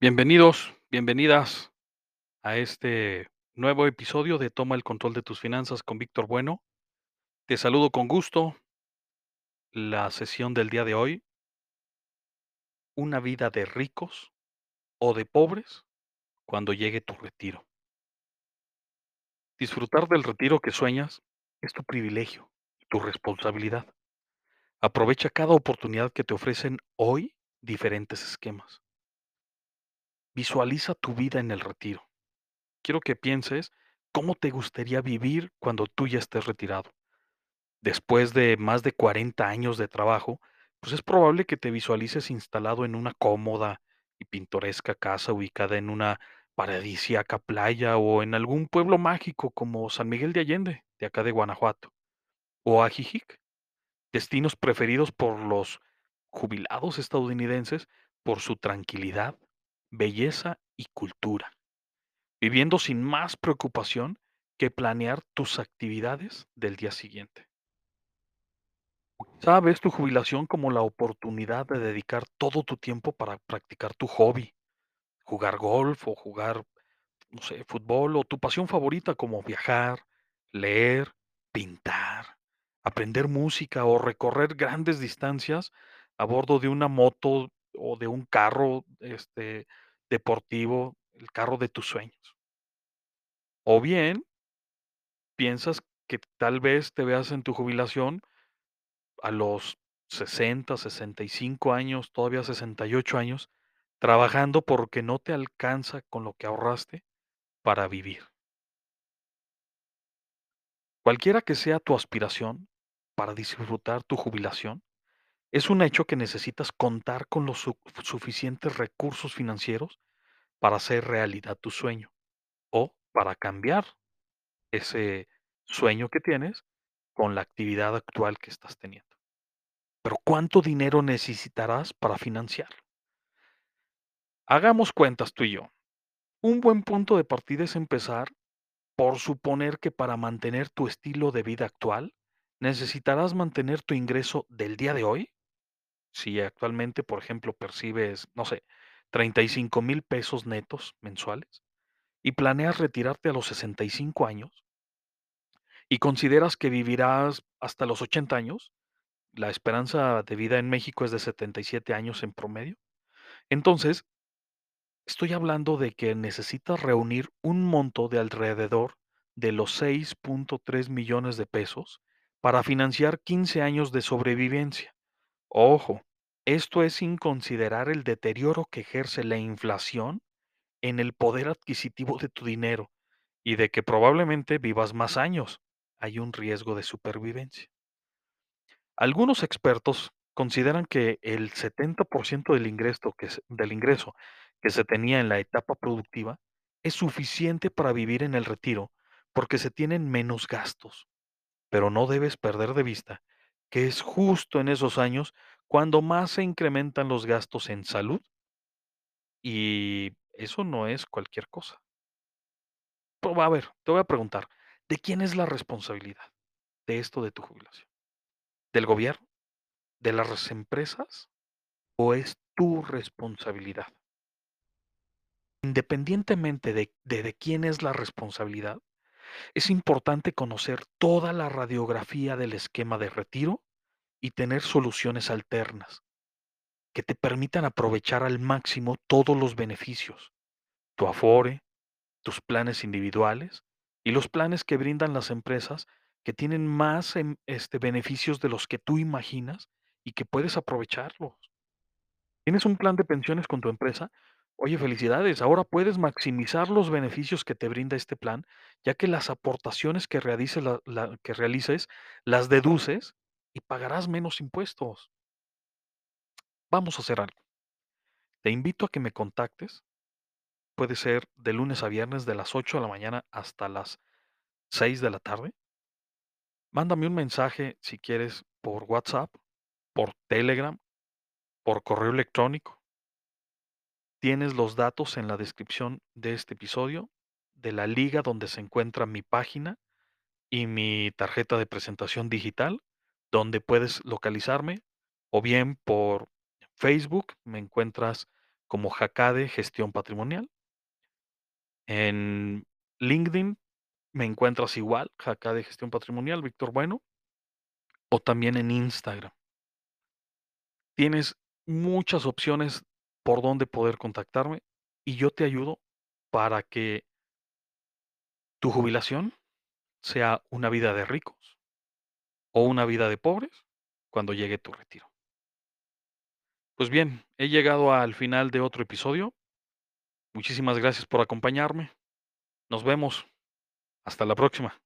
Bienvenidos, bienvenidas a este nuevo episodio de Toma el control de tus finanzas con Víctor Bueno. Te saludo con gusto. La sesión del día de hoy una vida de ricos o de pobres cuando llegue tu retiro. Disfrutar del retiro que sueñas es tu privilegio, tu responsabilidad. Aprovecha cada oportunidad que te ofrecen hoy diferentes esquemas. Visualiza tu vida en el retiro. Quiero que pienses cómo te gustaría vivir cuando tú ya estés retirado. Después de más de 40 años de trabajo, pues es probable que te visualices instalado en una cómoda y pintoresca casa ubicada en una paradisíaca playa o en algún pueblo mágico como San Miguel de Allende, de acá de Guanajuato, o Ajijic, destinos preferidos por los jubilados estadounidenses por su tranquilidad, belleza y cultura, viviendo sin más preocupación que planear tus actividades del día siguiente. Quizá ves tu jubilación como la oportunidad de dedicar todo tu tiempo para practicar tu hobby, jugar golf o jugar, no sé, fútbol o tu pasión favorita como viajar, leer, pintar, aprender música o recorrer grandes distancias a bordo de una moto o de un carro, este, deportivo, el carro de tus sueños. O bien piensas que tal vez te veas en tu jubilación a los 60, 65 años, todavía 68 años, trabajando porque no te alcanza con lo que ahorraste para vivir. Cualquiera que sea tu aspiración para disfrutar tu jubilación, es un hecho que necesitas contar con los su- suficientes recursos financieros para hacer realidad tu sueño o para cambiar ese sueño que tienes con la actividad actual que estás teniendo. Pero ¿cuánto dinero necesitarás para financiarlo? Hagamos cuentas tú y yo. Un buen punto de partida es empezar por suponer que para mantener tu estilo de vida actual, necesitarás mantener tu ingreso del día de hoy. Si actualmente, por ejemplo, percibes, no sé, 35 mil pesos netos mensuales y planeas retirarte a los 65 años y consideras que vivirás hasta los 80 años, la esperanza de vida en México es de 77 años en promedio, entonces Estoy hablando de que necesitas reunir un monto de alrededor de los seis punto tres millones de pesos para financiar 15 años de sobrevivencia. Ojo, esto es sin considerar el deterioro que ejerce la inflación en el poder adquisitivo de tu dinero y de que probablemente vivas más años. Hay un riesgo de supervivencia. Algunos expertos consideran que el 70% del ingreso que se del ingreso que se tenía en la etapa productiva es suficiente para vivir en el retiro, porque se tienen menos gastos. Pero no debes perder de vista que es justo en esos años cuando más se incrementan los gastos en salud, y eso no es cualquier cosa. Pero, a ver, te voy a preguntar, ¿de quién es la responsabilidad de esto de tu jubilación? ¿Del gobierno? ¿De las empresas? o es tu responsabilidad. Independientemente de, de, de quién es la responsabilidad, es importante conocer toda la radiografía del esquema de retiro y tener soluciones alternas que te permitan aprovechar al máximo todos los beneficios, tu afore, tus planes individuales y los planes que brindan las empresas que tienen más em, este, beneficios de los que tú imaginas y que puedes aprovecharlos. ¿Tienes un plan de pensiones con tu empresa? Oye, felicidades. Ahora puedes maximizar los beneficios que te brinda este plan, ya que las aportaciones que realices, la- la- que realices las deduces pagarás menos impuestos. Vamos a hacer algo. Te invito a que me contactes. Puede ser de lunes a viernes de las 8 de la mañana hasta las 6 de la tarde. Mándame un mensaje si quieres por WhatsApp, por Telegram, por correo electrónico. Tienes los datos en la descripción de este episodio de la liga donde se encuentra mi página y mi tarjeta de presentación digital, donde puedes localizarme, o bien por Facebook me encuentras como Jacade Gestión Patrimonial. En LinkedIn me encuentras igual, Jacade Gestión Patrimonial, Víctor Bueno. O también en Instagram. Tienes muchas opciones por donde poder contactarme, y yo te ayudo para que tu jubilación sea una vida de ricos o una vida de pobres cuando llegue tu retiro. Pues bien, he llegado al final de otro episodio. Muchísimas gracias por acompañarme. Nos vemos. Hasta la próxima.